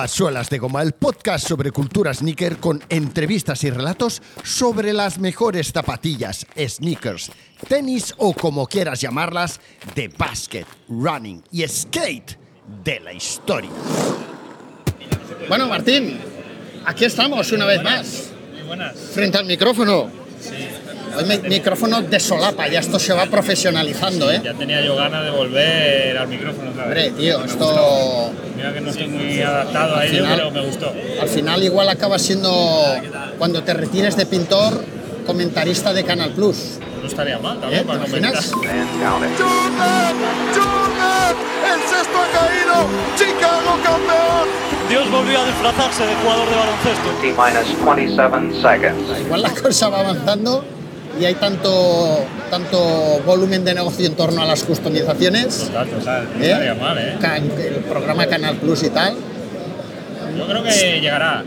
A Suelas de Goma, el podcast sobre cultura sneaker con entrevistas y relatos sobre las mejores zapatillas, sneakers, tenis o como quieras llamarlas, de basket, running y skate de la historia. Bueno, Martín, aquí estamos una vez más, Muy buenas. frente al micrófono. El mi- micrófono de solapa, ya esto se va profesionalizando, ¿eh? Ya tenía yo ganas de volver al micrófono otra vez. Hombre, tío, esto gustó. Mira que no estoy muy adaptado a Al ello, final- pero me gustó. al final igual acaba siendo, cuando te retires de pintor, comentarista de Canal Plus. No estaría mal ¿Eh? también ¿Te para comentar. ¡El sexto ha caído! ¡Chicago campeón! Dios volvió a disfrazarse de jugador de baloncesto. T minus 27 seconds. Igual la cosa va avanzando y hay tanto, tanto volumen de negocio en torno a las customizaciones. Total, total. No ¿eh? estaría mal, ¿eh? El programa Canal Plus y tal. Yo creo que llegará.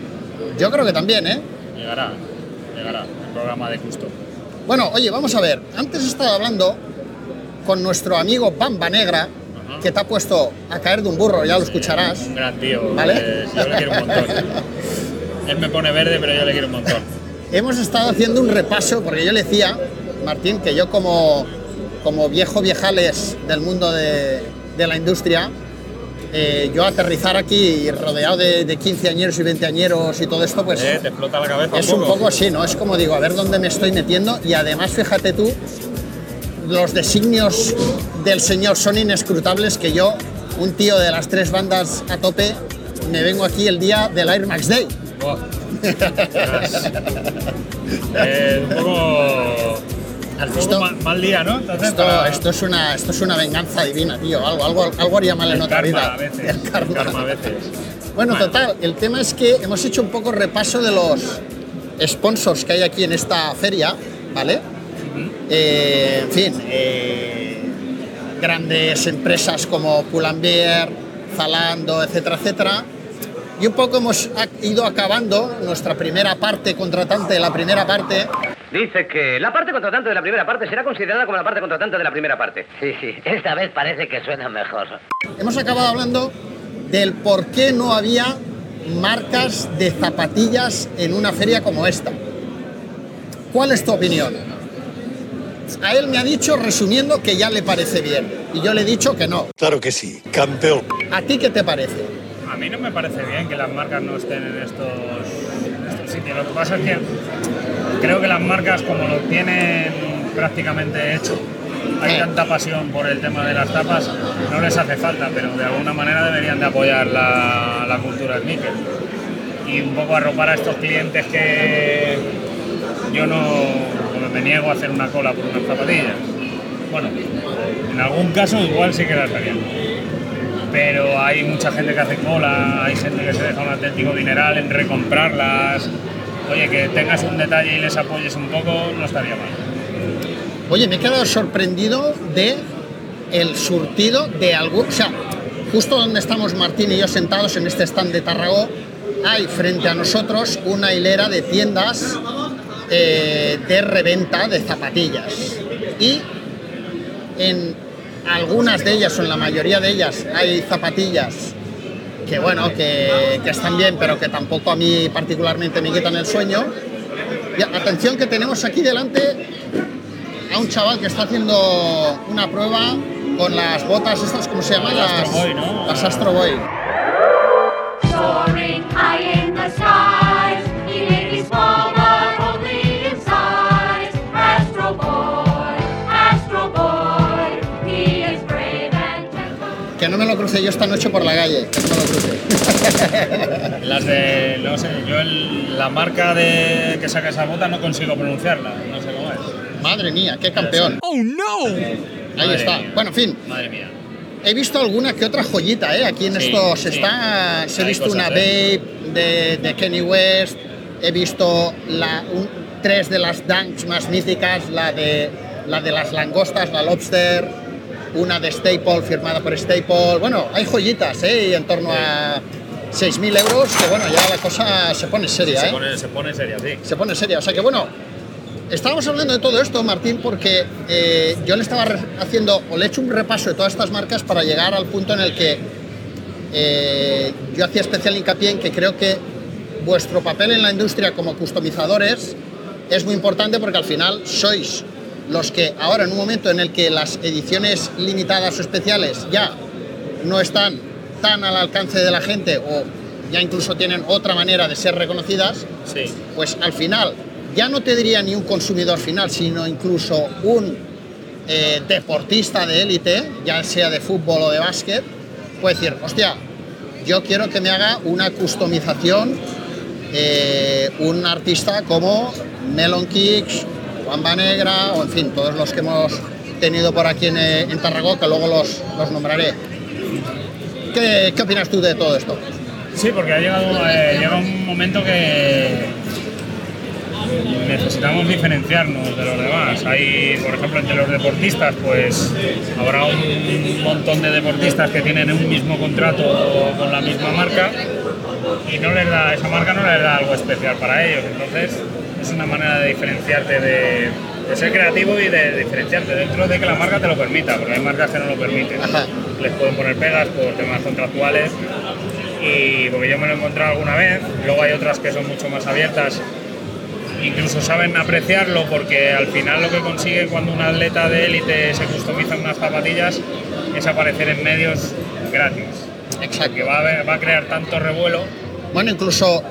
Yo creo que también, ¿eh? Llegará. Llegará. El programa de Custo. Bueno, oye, vamos a ver. Antes estaba hablando con nuestro amigo Bamba Negra, que te ha puesto a caer de un burro, ya lo escucharás. Un gran tío. ¿Vale? eh, yo le quiero un montón. Él me pone verde, pero yo le quiero un montón. Hemos estado haciendo un repaso, porque yo le decía, Martín, que yo como, como viejo viejales del mundo de, de la industria, eh, yo aterrizar aquí rodeado de, de 15 añeros y 20 añeros y todo esto, pues Eh, te explota la cabeza es un poco así, ¿no? Es como digo, a ver dónde me estoy metiendo y además fíjate tú, los designios del señor son inescrutables que yo, un tío de las tres bandas a tope, me vengo aquí el día del Air Max Day. Buah. Eh, un poco. Esto- mal, mal día, ¿no? Entonces, Esto, para- esto, es una, esto es una venganza divina, tío. Algo, algo, algo haría mal en el otra karma vida. a veces. El karma. el karma a veces. Bueno, total, el tema es que hemos hecho un poco repaso de los sponsors que hay aquí en esta feria, ¿vale? Eh, en fin, eh, grandes empresas como Pull&Bear, Zalando, etcétera, etcétera. Y un poco hemos ido acabando nuestra primera parte contratante, la primera parte, Dice que la parte contratante de la primera parte será considerada como la parte contratante de la primera parte. Sí, sí, esta vez parece que suena mejor. hemos acabado hablando del por qué no había marcas de zapatillas en una feria como esta. ¿Cuál es tu opinión? A él me ha dicho, resumiendo, que ya le parece bien. Y yo le he dicho que no. Claro que sí, campeón. ¿A ti qué te parece? A mí no me parece bien que las marcas no estén en estos, en estos sitios. Lo que pasa es que creo que las marcas, como lo tienen prácticamente hecho, hay tanta pasión por el tema de las tapas, no les hace falta, pero de alguna manera deberían de apoyar la, la cultura sneaker. Y un poco arropar a estos clientes que yo no me niego a hacer una cola por unas zapatillas. Bueno, en algún caso igual sí que las haría pero hay mucha gente que hace cola, hay gente que se deja un auténtico dineral en recomprarlas. Oye, que tengas un detalle y les apoyes un poco, no estaría mal. Oye, me he quedado sorprendido de el surtido de algún... O sea, justo donde estamos Martín y yo sentados en este stand de Tarragó, hay frente a nosotros una hilera de tiendas eh, de reventa de zapatillas. Y en algunas de ellas, o en la mayoría de ellas, hay zapatillas que, bueno, que, que están bien, pero que tampoco a mí particularmente me quitan el sueño. Y atención que tenemos aquí delante a un chaval que está haciendo una prueba con las botas estas, ¿cómo se llaman? Las Astro Boy, ¿no? Las Astro Boy. Que no me lo cruce yo esta noche por la calle, que no me lo cruce. Las de, no sé, yo el- la marca de que saca esa bota no consigo pronunciarla, no sé cómo es. Madre mía, qué campeón. ¡Oh, no! Ahí Madre está. mía. Bueno, en fin, Madre mía. he visto alguna que otra joyita, ¿eh? Aquí en Sí, estos sí. está... He Hay visto cosas, una ¿eh? Babe de, de Kenny West, he visto la, un- tres de las Dunks más míticas, la de, la de las langostas, la Lobster, una de Staple firmada por Staple. Bueno, hay joyitas, ¿eh? Y en torno a 6.000 euros, que bueno, ya la cosa se pone seria, Se ¿eh? pone, se pone seria, sí. se pone seria. O sea que bueno, estábamos hablando de todo esto, Martín, porque eh, yo le estaba haciendo, o le he hecho un repaso de todas estas marcas para llegar al punto en el que eh, yo hacía especial hincapié en que creo que vuestro papel en la industria como customizadores es muy importante porque al final sois los que ahora en un momento en el que las ediciones limitadas o especiales ya no están tan al alcance de la gente o ya incluso tienen otra manera de ser reconocidas, Sí. pues al final ya no te diría ni un consumidor final, sino incluso un eh, deportista de élite, ya sea de fútbol o de básquet, puede decir, hostia, yo quiero que me haga una customización eh, un artista como Melon Kicks, Juan Negra, o en fin, todos los que hemos tenido por aquí en, eh, en que luego los, los nombraré. ¿Qué, ¿Qué opinas tú de todo esto? Sí, porque ha llegado eh, llega un momento que necesitamos diferenciarnos de los demás. Hay, por ejemplo, entre los deportistas, pues habrá un montón de deportistas que tienen un mismo contrato con la misma marca y no les da, esa marca no les da algo especial para ellos. Entonces, es una manera de diferenciarte, de, de ser creativo y de diferenciarte dentro de que la marca te lo permita, porque hay marcas que no lo permiten. Ajá. Les pueden poner pegas por temas contractuales y porque yo me lo he encontrado alguna vez, luego hay otras que son mucho más abiertas, incluso saben apreciarlo porque al final lo que consigue cuando un atleta de élite se customiza unas zapatillas es aparecer en medios gratis, Exacto. que va a, haber- va a crear tanto revuelo. Bueno, incluso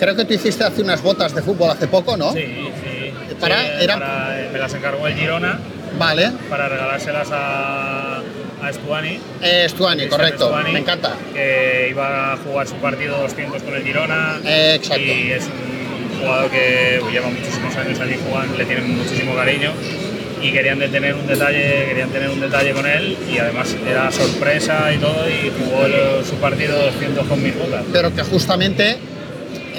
creo que tú hiciste hace unas botas de fútbol hace poco, ¿no? Sí, sí. Para- Sí, era- para- me las encargó el Girona Vale. para regalárselas a, a Stuani. Eh, Stuani, correcto. Stuani, Me encanta. Que iba a jugar su partido 200 con el Girona. Eh, exacto. Y es un jugador que lleva muchísimos años allí jugando, le tienen muchísimo cariño. Y querían tener un detalle, querían tener un detalle con él y además era sorpresa y todo y jugó el- su partido 200 con mis botas. Pero que justamente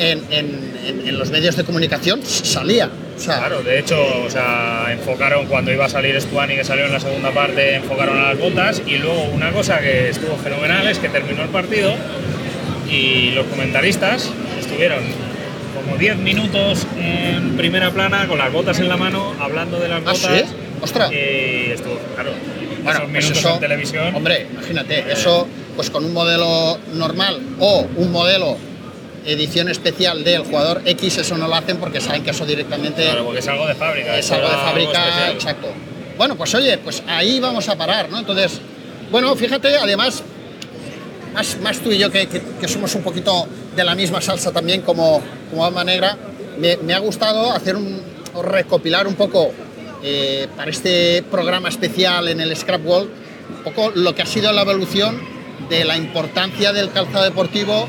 en, en- en- en los medios de comunicación salía. O sea, Claro, de hecho, o sea, enfocaron cuando iba a salir Stuani, que salió en la segunda parte, enfocaron a las botas. Y luego una cosa que estuvo fenomenal es que terminó el partido y los comentaristas estuvieron como 10 minutos en primera plana con las botas en la mano, hablando de las ¿Ah, botas. sí? ¡Ostras! Y estuvo, claro, Bueno, esos pues minutos eso, en televisión. Hombre, imagínate, eso pues con un modelo normal o un modelo edición especial del jugador X, eso no lo hacen porque saben que eso directamente Claro, porque es algo de fábrica. es algo de fábrica, exacto. Bueno, pues oye, pues ahí vamos a parar, ¿no? Entonces, bueno, fíjate, además, más, más tú y yo que, que- que somos un poquito de la misma salsa también como, como alma negra, me, me ha gustado hacer un, recopilar un poco eh, para este programa especial en el Scrap World, un poco lo que ha sido la evolución de la importancia del calzado deportivo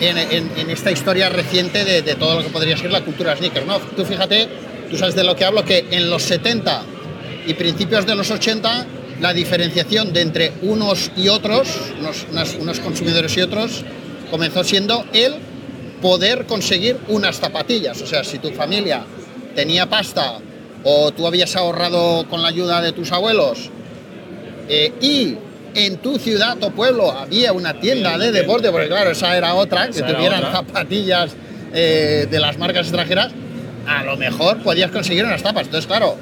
en, esta historia reciente de, todo lo que podría ser la cultura sneaker. ¿no? Tú fíjate, tú sabes de lo que hablo, que en los 70 y principios de los 80 la diferenciación de entre unos y otros, unos consumidores y otros, comenzó siendo el poder conseguir unas zapatillas. O sea, si tu familia tenía pasta o tú habías ahorrado con la ayuda de tus abuelos eh, y en tu ciudad o pueblo había una tienda de deporte, porque claro, esa era otra, que tuvieran otra. zapatillas eh, de las marcas extranjeras, a lo mejor podías conseguir unas tapas. Entonces, claro,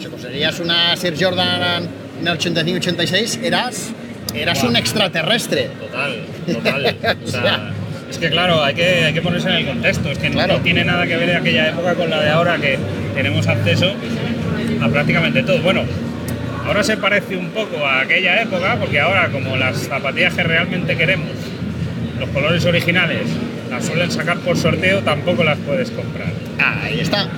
si conseguías una Sir Jordan en el 85-86, eras, eras un extraterrestre. Total, total. O sea, es que claro, hay que, hay que ponerse en el contexto. Es que no- Claro. no tiene nada que ver aquella época con la de ahora que tenemos acceso a prácticamente todo. Bueno, ahora se parece un poco a aquella época porque ahora como las zapatillas que realmente queremos, los colores originales, las suelen sacar por sorteo, tampoco las puedes comprar. Ahí está.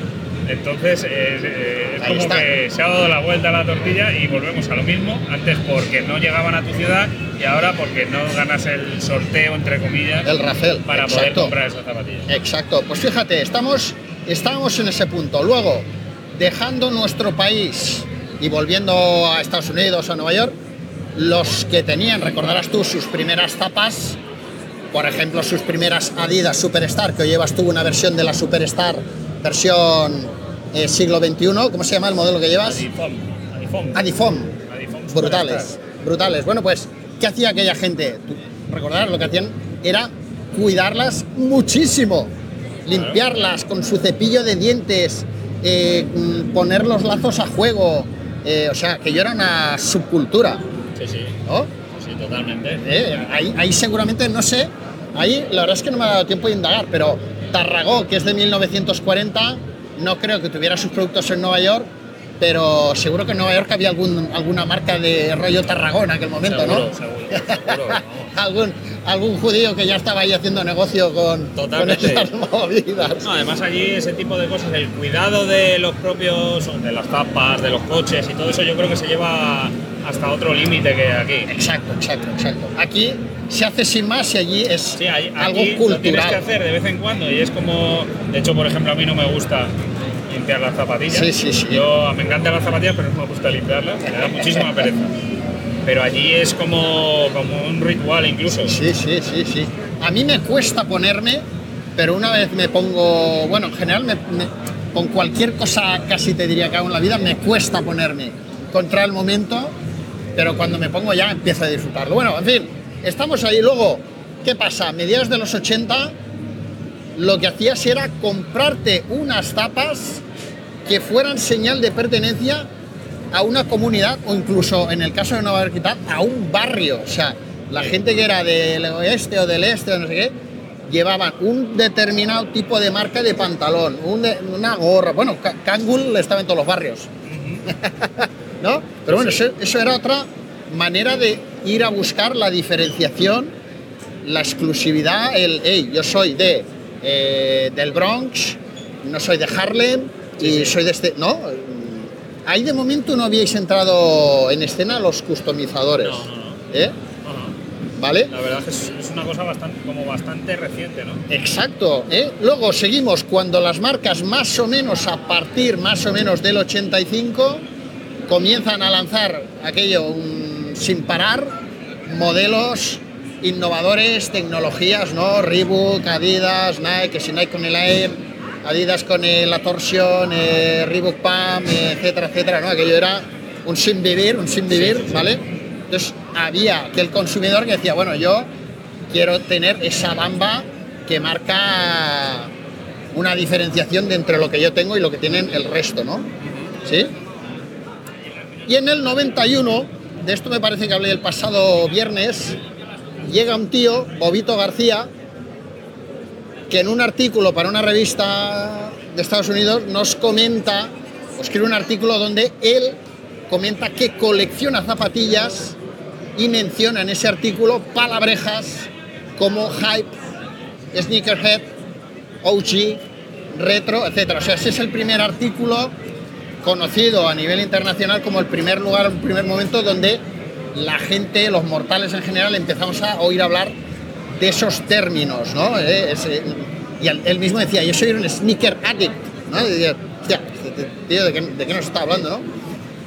Entonces eh, eh, es como está. que se ha dado la vuelta a la tortilla y volvemos a lo mismo. Antes porque no llegaban a tu ciudad y ahora porque no ganas el sorteo, entre comillas, El Rafel. para poder comprar esas zapatillas. Exacto, pues fíjate, estamos, estamos en ese punto. Luego, dejando nuestro país y volviendo a Estados Unidos, a Nueva York, los que tenían, recordarás tú, sus primeras zapas, por ejemplo, sus primeras Adidas Superstar, que hoy llevas tú una versión de la Superstar, versión eh, siglo XXI, ¿cómo se llama el modelo que llevas? Adifom, Adifom, Adifom. Adifom Brutales, brutales. Bueno, pues, ¿qué hacía aquella gente? Tú Recordarás, lo que hacían era cuidarlas muchísimo, limpiarlas con su cepillo de dientes, eh, mm, poner los lazos a juego. Eh, o sea, que yo era una subcultura, Sí, sí, ¿no? sí, totalmente. ¿eh? Ahí, ahí seguramente, no sé, ahí la verdad es que no me ha dado tiempo de indagar, pero Tarragó, que es de 1940, no creo que tuviera sus productos en Nueva York, pero seguro que en Nueva York había algún, alguna marca de rollo Tarragón en aquel momento, Seguro, ¿no? seguro, seguro. algún, algún judío que ya estaba ahí haciendo negocio con, con esas movidas. No, además allí ese tipo de cosas, el cuidado de los propios, de las tapas, de los coches y todo eso, yo creo que se lleva hasta otro límite que aquí. Exacto, exacto, exacto. Aquí se hace sin más y allí es Sí, ahí- algo aquí lo tienes que cultural. hacer de vez en cuando y es como, de hecho, por ejemplo, a mí no me gusta limpiar las zapatillas. Sí, sí, sí. Yo me encantan las zapatillas, pero no me gusta limpiarlas, me da muchísima pereza. Pero allí es como, como un ritual incluso. Sí, sí, sí, sí. A mí me cuesta ponerme, pero una vez me pongo, bueno, en general me- con cualquier cosa casi te diría que hago en la vida, me cuesta ponerme contra el momento, pero cuando me pongo ya empiezo a disfrutarlo. Bueno, en fin, estamos ahí. Luego, ¿qué pasa? A mediados de los 80, lo que hacías era comprarte unas tapas que fueran señal de pertenencia a una comunidad o incluso en el caso de Nueva York a un barrio. O sea, la gente que era del oeste o del este o no sé qué, llevaban un determinado tipo de marca de pantalón, un de- una gorra. Bueno, Ka- Kangol estaba en todos los barrios. ¿No? Pero bueno, eso, eso era otra manera de ir a buscar la diferenciación, la exclusividad, el, hey, yo soy de, eh, del Bronx, no soy de Harlem y soy de este... ¿No? Ahí de momento no habíais entrado en escena los customizadores. No, no, no. ¿eh? No, no. ¿Vale? La verdad es que es, una cosa bastante, como bastante reciente, ¿no? Exacto. ¿eh? Luego seguimos cuando las marcas más o menos a partir más o menos del 85 comienzan a lanzar aquello un- sin parar, modelos innovadores, tecnologías, ¿no? Reebok, Adidas, Nike, que si Nike con el Air, Adidas con la torsión, eh, Reebok Pam, etcétera, etcétera, ¿no? Aquello era un sin vivir, un sin vivir, ¿vale? Entonces había que el consumidor que decía, bueno, yo quiero tener esa bamba que marca una diferenciación de entre lo que yo tengo y lo que tienen el resto, ¿no? ¿Sí? Y en el 91, de esto me parece que hablé el pasado viernes, llega un tío, Bobito García, que en un artículo para una revista de Estados Unidos nos comenta, escribe un artículo donde él comenta que colecciona zapatillas y menciona en ese artículo palabrejas como hype, sneakerhead, OG, retro, etc. O sea, ese es el primer artículo conocido a nivel internacional como el primer lugar, el primer momento donde la gente, los mortales en general, empezamos a oír hablar de esos términos, ¿no? Eh, ese- y él, mismo decía, yo soy un sneaker addict, ¿no? Y decía, este tío, ¿de qué, de qué nos está hablando, no?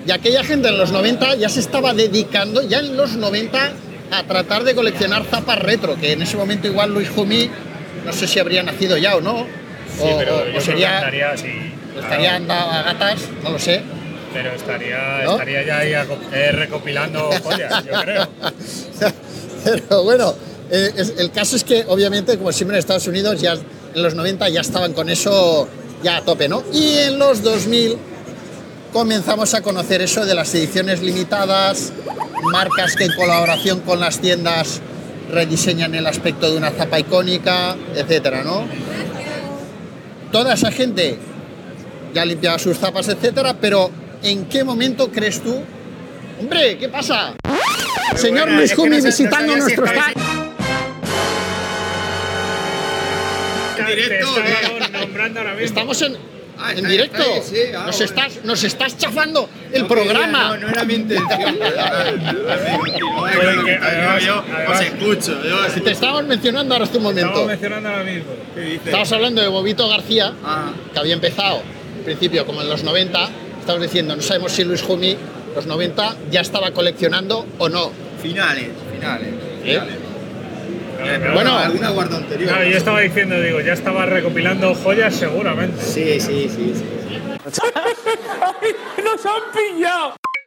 Y aquella gente en los 90 ya se estaba dedicando, ya en los 90, a tratar de coleccionar zapas retro, que en ese momento igual Luis Jumí, no sé si habría nacido ya o no, Sí, o, pero o- yo o creo que sería, estaría estaría andado a gatas, no lo sé. Pero estaría, ¿No? estaría ya ahí eh, recopilando joyas, yo creo. Pero bueno, eh, es- el caso es que obviamente, como siempre en Estados Unidos, ya en los 90 ya estaban con eso ya a tope, ¿no? Y en los 2000 comenzamos a conocer eso de las ediciones limitadas, marcas que en colaboración con las tiendas rediseñan el aspecto de una zapa icónica, etcétera, ¿no? Toda esa gente ya limpiaba sus zapas, etcétera, pero ¿en qué momento crees tú? Hombre, ¿qué pasa? Señor Luis Jumi no visitando sabía si Te mismo. Estamos en, Ah, en directo. está ahí, sí, ah, nos, bueno. estás, nos estás chafando el No programa. quería, No, no era mi intención. Yo, os escucho. Yo, Te estábamos mencionando ahora hace un momento. Estamos mencionando ahora mismo. ¿Qué dices? Estabas hablando de Bobito García, Ah, que había empezado al principio como en los 90. Estabas diciendo, no sabemos si Luis Jumi, los 90, ya estaba coleccionando o no. finales, finales. ¿Eh? finales. Claro, claro. Bueno, alguna guarda anterior. Claro, yo estaba diciendo, digo, ya estaba recopilando joyas seguramente. Sí, sí, sí. sí.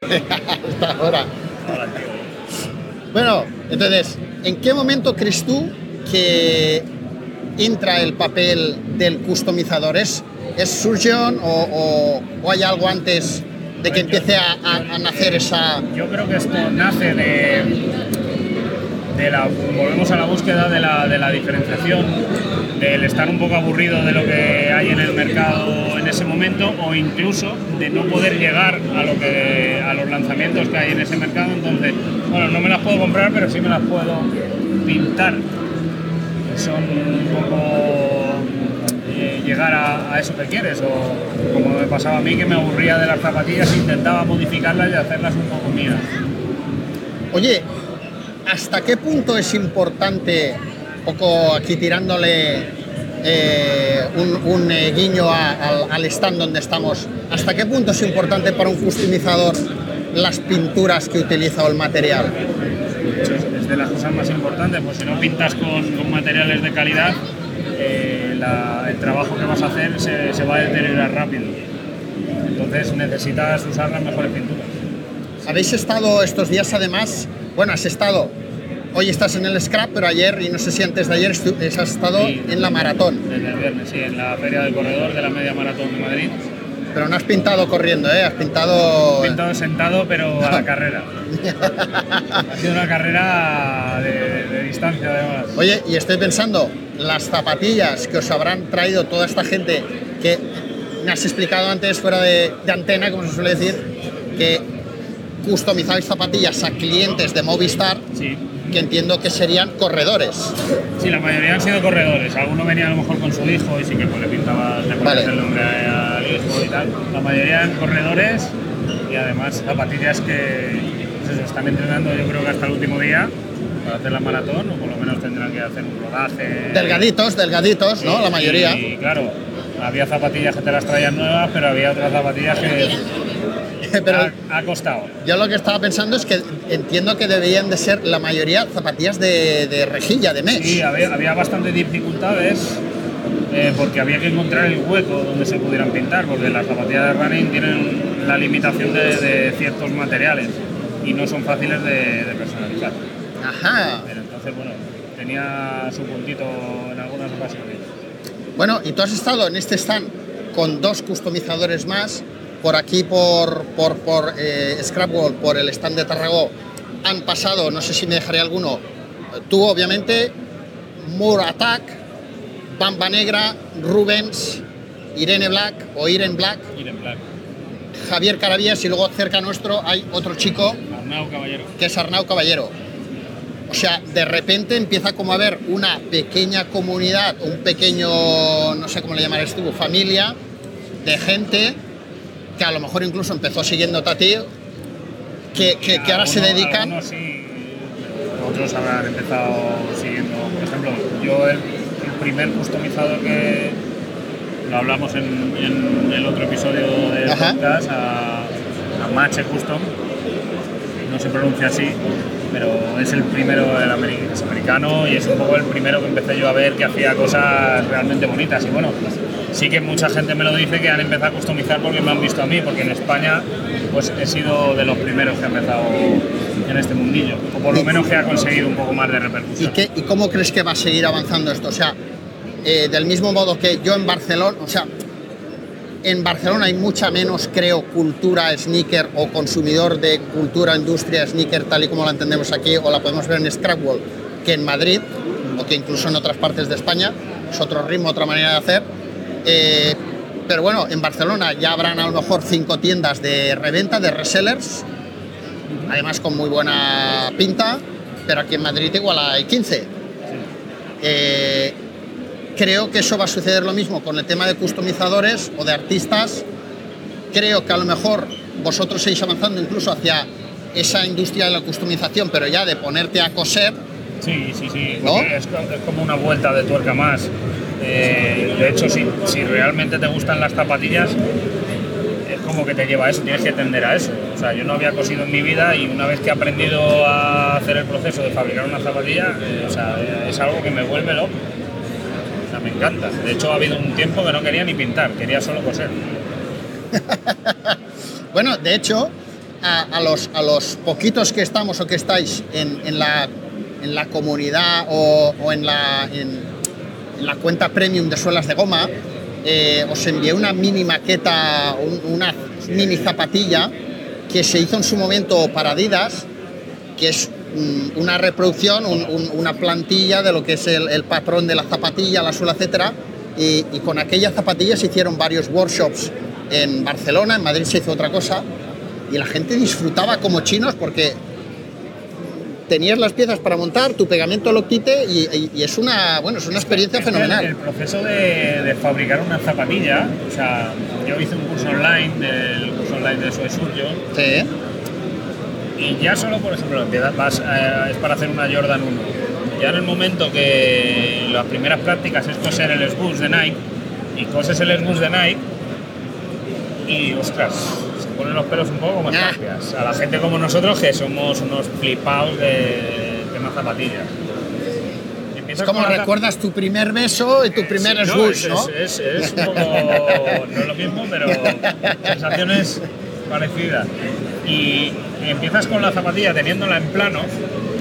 Hasta ahora. Bueno, entonces, ¿en qué momento crees tú que entra el papel del customizador? ¿Es, es Surgeon o, o- o hay algo antes de que empiece a, a- a nacer esa... Yo creo que esto nace de, de la, volvemos a la búsqueda de la, de la diferenciación, del estar un poco aburrido de lo que hay en el mercado en ese momento o incluso de no poder llegar a, lo que, a los lanzamientos que hay en ese mercado. Entonces, bueno, no me las puedo comprar, pero sí me las puedo pintar. Son un poco eh, llegar a, a eso que quieres o como me pasaba a mí que me aburría de las zapatillas intentaba modificarlas y hacerlas un poco mías. Oye, ¿hasta qué punto es importante, poco aquí tirándole eh, un, un, eh, guiño a- al, al stand donde estamos, ¿hasta qué punto es importante para un customizador las pinturas que utiliza o el material? es de las cosas más importantes, pues si no pintas con, con materiales de calidad, eh, la- el trabajo que vas a hacer se, se va a deteriorar rápido. Entonces necesitas usar las mejores pinturas. Habéis estado estos días además, bueno, has estado, hoy estás en el scrap, pero ayer y no sé si antes de ayer estu- has estado Sí. en la maratón, Desde el viernes, sí, en la Feria del Corredor de la Media Maratón de Madrid. pero no has pintado corriendo, ¿eh? Has pintado... Pintado sentado, pero a la carrera. Ha sido una carrera de, de distancia, además. Oye, y estoy pensando, las zapatillas que os habrán traído toda esta gente que me has explicado antes fuera de, de antena, como se suele decir, que customizáis zapatillas a clientes de Movistar, Sí. que entiendo que serían corredores. Sí, la mayoría han sido corredores. Alguno venía a lo mejor con su hijo y sí que pues, le pintaba, le Vale. el nombre al hijo y tal. La mayoría eran corredores y además zapatillas que pues eso, están entrenando yo creo que hasta el último día para hacer la maratón o por lo menos tendrán que hacer un rodaje. Delgaditos, delgaditos, ¿no? La mayoría. Y claro, había zapatillas que te las traían nuevas, pero había otras zapatillas que Pero ha, ha costado. yo lo que estaba pensando es que entiendo que deberían de ser la mayoría zapatillas de, de rejilla, de mesh. Sí, había, había bastantes dificultades eh, porque había que encontrar el hueco donde se pudieran pintar, porque las zapatillas de running tienen la limitación de, de ciertos materiales y no son fáciles de, de personalizar. Ajá. Pero entonces, bueno, tenía su puntito en algunas ocasiones. Bueno, y tú has estado en este stand con dos customizadores más, por aquí por, por, por eh, Scrapwall, por el stand de Tarragó, han pasado, no sé si me dejaré alguno, tú obviamente, Moore Attack, Bamba Negra, Rubens, Irene Black o Irene Black. Javier Carabias y luego cerca nuestro hay otro chico Arnau Caballero. que es Arnau Caballero. O sea, de repente empieza como a haber una pequeña comunidad, un pequeño, no sé cómo le llamarás tú, familia de gente que a lo mejor incluso empezó siguiendo a ti, que, que, que ahora se dedican... Algunos sí, otros habrán empezado siguiendo. Por ejemplo, yo el, el primer customizador que lo hablamos en, en el otro episodio del Ajá. podcast, a, a Mache Custom, no se pronuncia así, pero es el primero, el ameri- es americano y es un poco el primero que empecé yo a ver que hacía cosas realmente bonitas. Y bueno, sí que mucha gente me lo dice que han empezado a customizar porque me han visto a mí, porque en España pues he sido de los primeros que ha empezado en este mundillo, o por lo menos que ha conseguido un poco más de ¿Y, repercusión. qué, ¿Y cómo crees que va a seguir avanzando esto? O sea, eh, del mismo modo que yo en Barcelona, o sea, en Barcelona hay mucha menos, creo, cultura sneaker o consumidor de cultura, industria sneaker, tal y como la entendemos aquí, o la podemos ver en Scrapwall, que en Madrid, o que incluso en otras partes de España. Es otro ritmo, otra manera de hacer. Eh, pero bueno, en Barcelona ya habrán a lo mejor cinco tiendas de reventa, de resellers, además con muy buena pinta, pero aquí en Madrid igual hay 15. Eh, creo que eso va a suceder lo mismo con el tema de customizadores o de artistas. Creo que a lo mejor vosotros seguís avanzando incluso hacia esa industria de la customización, pero ya de ponerte a coser. Sí, sí, sí. Es, es como una vuelta de tuerca más. Eh, de hecho, si, si realmente te gustan las zapatillas, es como que te lleva a eso, tienes que tender a eso. O sea, yo no había cosido en mi vida y una vez que he aprendido a hacer el proceso de fabricar una zapatilla, eh, o sea, es algo que me vuelve loco. O sea, me encanta. De hecho, ha habido un tiempo que no quería ni pintar, quería solo coser. Bueno, de hecho, a, a los, a los poquitos que estamos o que estáis en, en la, en la comunidad o, o en, la, en, la cuenta premium de suelas de goma, eh, os envié una mini maqueta, un- una mini zapatilla que se hizo en su momento para Adidas, que es mm, una reproducción, un- un- una plantilla de lo que es el, el patrón de la zapatilla, la suela, etcétera. Y, y con aquella zapatilla se hicieron varios workshops en Barcelona, en Madrid se hizo otra cosa, y la gente disfrutaba como chinos porque tenías las piezas para montar, tu pegamento lo quite y, y- y es una, bueno, es una experiencia fenomenal. El, el proceso de, de fabricar una zapatilla, o sea, yo hice un curso online, el curso online de Soy Suryo, Sí. y ya solo, por ejemplo, vas, eh, es para hacer una Jordan 1. Ya en el momento que las primeras prácticas es coser el Sbus de Nike, y coses el Sbus de Nike, y ostras, ponen los pelos un poco como escarpias. A la gente como nosotros que somos unos flipados de tema zapatillas. Es como recuerdas tu primer beso y tu primer Sí, no, swoosh, es, ¿no? Es, es- es un poco, no es lo mismo, pero sensaciones parecidas. Y empiezas con la zapatilla teniéndola en plano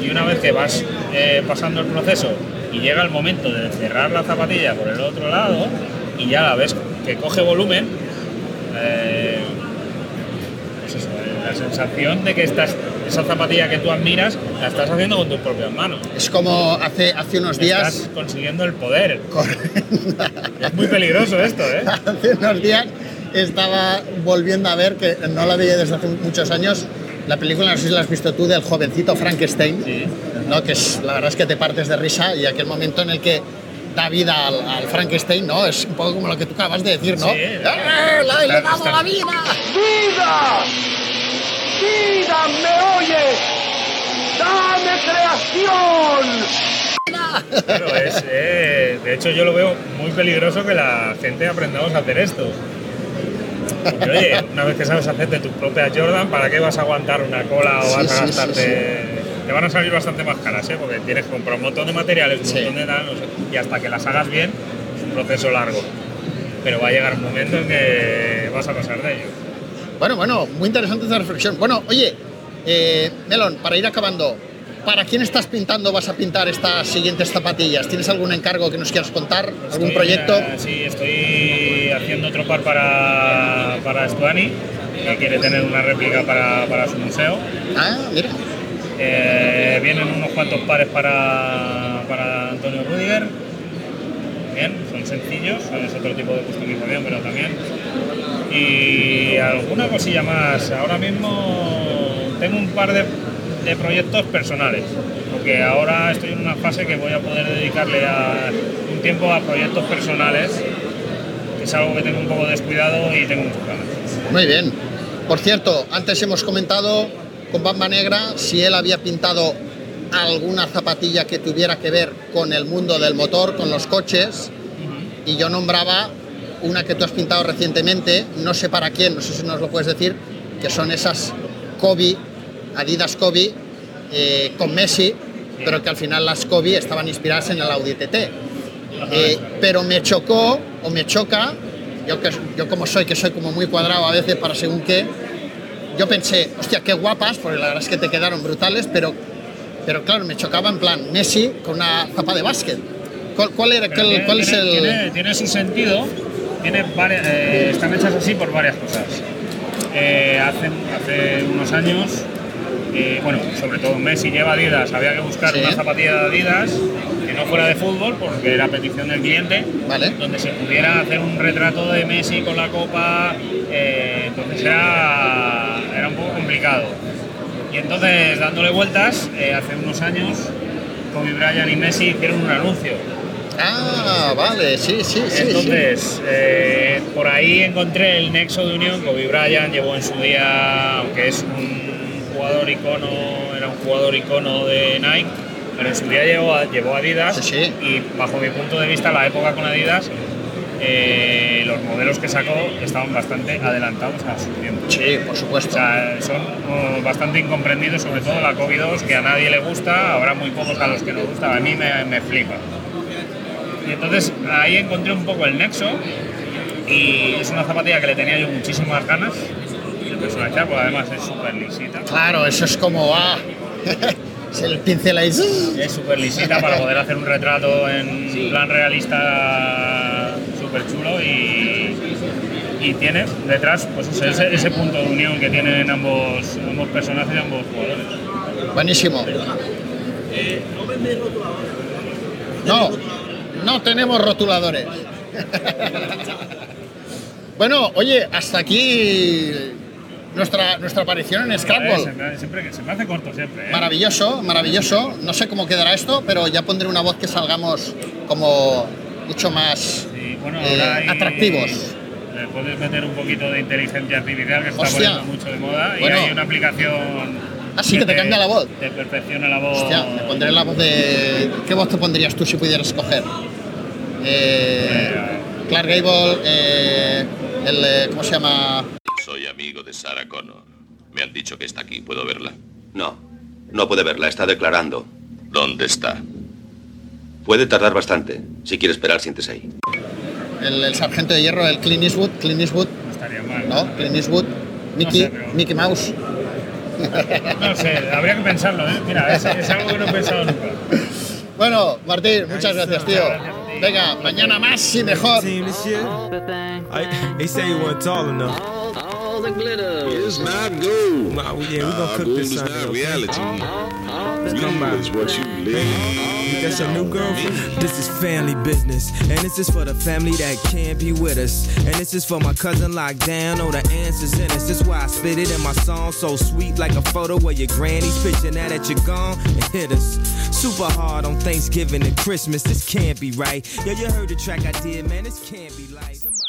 y una vez que vas eh, pasando el proceso y llega el momento de cerrar la zapatilla por el otro lado y ya la ves que coge volumen, eh, pues la sensación de que estás, esa zapatilla que tú admiras la estás haciendo con tus propias manos. Es como hace, hace unos días. Estás consiguiendo el poder. Correcto. Es muy peligroso esto, ¿eh? hace unos días estaba volviendo a ver, que no la veía desde hace muchos años, la película, no sé si la has visto tú, del jovencito Frankenstein, Sí. ¿no? que es, la verdad es que te partes de risa y aquel momento en el que da vida al, al Frankenstein, ¿no? Es un poco como lo que tú acabas de decir, ¿no? Sí. ¡Eh, la- le he dado Está- la vida! ¡Vida! ¡Vida, me oyes! ¡Dame creación! Claro, es, eh, de hecho yo lo veo muy peligroso que la gente aprendamos a hacer esto. Porque, oye, una vez que sabes hacerte tus propias Jordan, ¿para qué vas a aguantar una cola o Sí, vas a sí, sí, gastarte...? Te van a salir bastante más caras, ¿eh? Porque tienes que comprar un montón de materiales, un Sí. montón de tal, no sé, y hasta que las hagas bien es un proceso largo. Pero va a llegar un momento en que vas a pasar de ello. Bueno, bueno, muy interesante esta reflexión. Bueno, oye, eh, Melon, para ir acabando, ¿para quién estás pintando, vas a pintar estas siguientes zapatillas? ¿Tienes algún encargo que nos quieras contar? ¿Algún Estoy, proyecto? eh, sí, estoy haciendo otro par para, para Stuani, que quiere tener una réplica para, para su museo. Ah, mira. Eh, vienen unos cuantos pares para, para Antonio Rudiger. Bien, son sencillos, es otro tipo de customización, pero también. Y alguna cosilla más. Ahora mismo tengo un par de, de proyectos personales, porque ahora estoy en una fase que voy a poder dedicarle un tiempo a proyectos personales, que es algo que tengo un poco descuidado y tengo muchas ganas. Muy bien. Por cierto, antes hemos comentado con Bamba Negra si él había pintado alguna zapatilla que tuviera que ver con el mundo del motor, con los coches, y yo nombraba una que tú has pintado recientemente, no sé para quién, no sé si nos lo puedes decir, que son esas Kobe, Adidas Kobe, eh, con Messi, pero que al final las Kobe estaban inspiradas en el Audi TT. Eh, pero me chocó o me choca, yo, que, yo como soy, que soy como muy cuadrado a veces para según qué, yo pensé, hostia, qué guapas, porque la verdad es que te quedaron brutales, pero, pero claro, me chocaba en plan Messi con una zapa de básquet. ¿Cuál, cuál era, cuál, tiene- cuál es tiene- el...? Tiene, tiene su sentido, tiene varias- eh, están hechas así por varias cosas. Eh, hace, hace unos años, eh, bueno, sobre todo Messi lleva Adidas, había que buscar Sí. una zapatilla de Adidas no fuera de fútbol, porque era petición del cliente, Vale. donde se pudiera hacer un retrato de Messi con la copa, eh, entonces era, era un poco complicado. Y entonces, dándole vueltas, eh, hace unos años, Kobe Bryant y Messi hicieron un anuncio Ah, vale, sí, sí, sí. sí. entonces, eh, por ahí encontré el nexo de unión. Kobe Bryant llevó en su día, aunque es un jugador icono, era un jugador icono de Nike, pero en su día llevó, a- llevó Adidas. Sí, sí. Y bajo mi punto de vista, la época con Adidas, eh, los modelos que sacó estaban bastante adelantados a su tiempo. Sí, por O supuesto. sea, son bastante incomprendidos, sobre todo la Kobe 2, que a nadie le gusta, habrá muy pocos a los que nos gusta, a mí me, me flipa. Y entonces ahí encontré un poco el nexo y es una zapatilla que le tenía yo muchísimas ganas de personalizar, porque además es súper lisita. Claro, eso es como... Ah, es el pincel ahí. Es súper lisita para poder hacer un retrato en plan realista súper chulo y, y tiene detrás pues ese, ese punto de unión que tienen ambos, ambos personajes y ambos jugadores. Buenísimo. No, no tenemos rotuladores. bueno, oye, hasta aquí nuestra, nuestra aparición en Scrabble. se, me, siempre, que- se me hace corto siempre. ¿eh? Maravilloso, maravilloso. No sé cómo quedará esto, pero ya pondré una voz que salgamos como mucho más bueno, eh, atractivos. Le puedes meter un poquito de inteligencia artificial que se está poniendo mucho de moda Bueno. y hay una aplicación. Ah, sí, que te cambia la voz. Te perfecciona la voz. Hostia, me pondré la voz de. ¿Qué voz te pondrías tú si pudieras escoger? Eh, Clark Gable, eh, el. eh, ¿Cómo se llama? Soy amigo de Sarah Connor. Me han dicho que está aquí. ¿Puedo verla? No. No puede verla. Está declarando. ¿Dónde está? Puede tardar bastante. Si quiere esperar, siéntese ahí. El, el sargento de hierro, el Clint Eastwood. Clint Eastwood, No estaría mal. ¿no? Clint Eastwood. Mickey, sé, pero- Mickey Mouse. No sé, habría que pensarlo, ¿eh? Mira, es, es algo que no he pensado nunca. Bueno, Martín, muchas gracias, tío. Venga, mañana más y mejor. The glitter. It's not gold. Nah, well, yeah, we gonna cook this Sunday. okay? reality. Uh-huh, uh-huh. Let's come by. what you You got your new girlfriend? This is family business, and this is for the family that can't be with us. And this is for my cousin locked down, oh, the answers in us. That's why I spit it in my song, so sweet like a photo of your granny's picture. Now that you're gone, it hit us. Super hard on Thanksgiving and Christmas, this can't be right. Yo, you heard the track I did, man, this can't be like. Somebody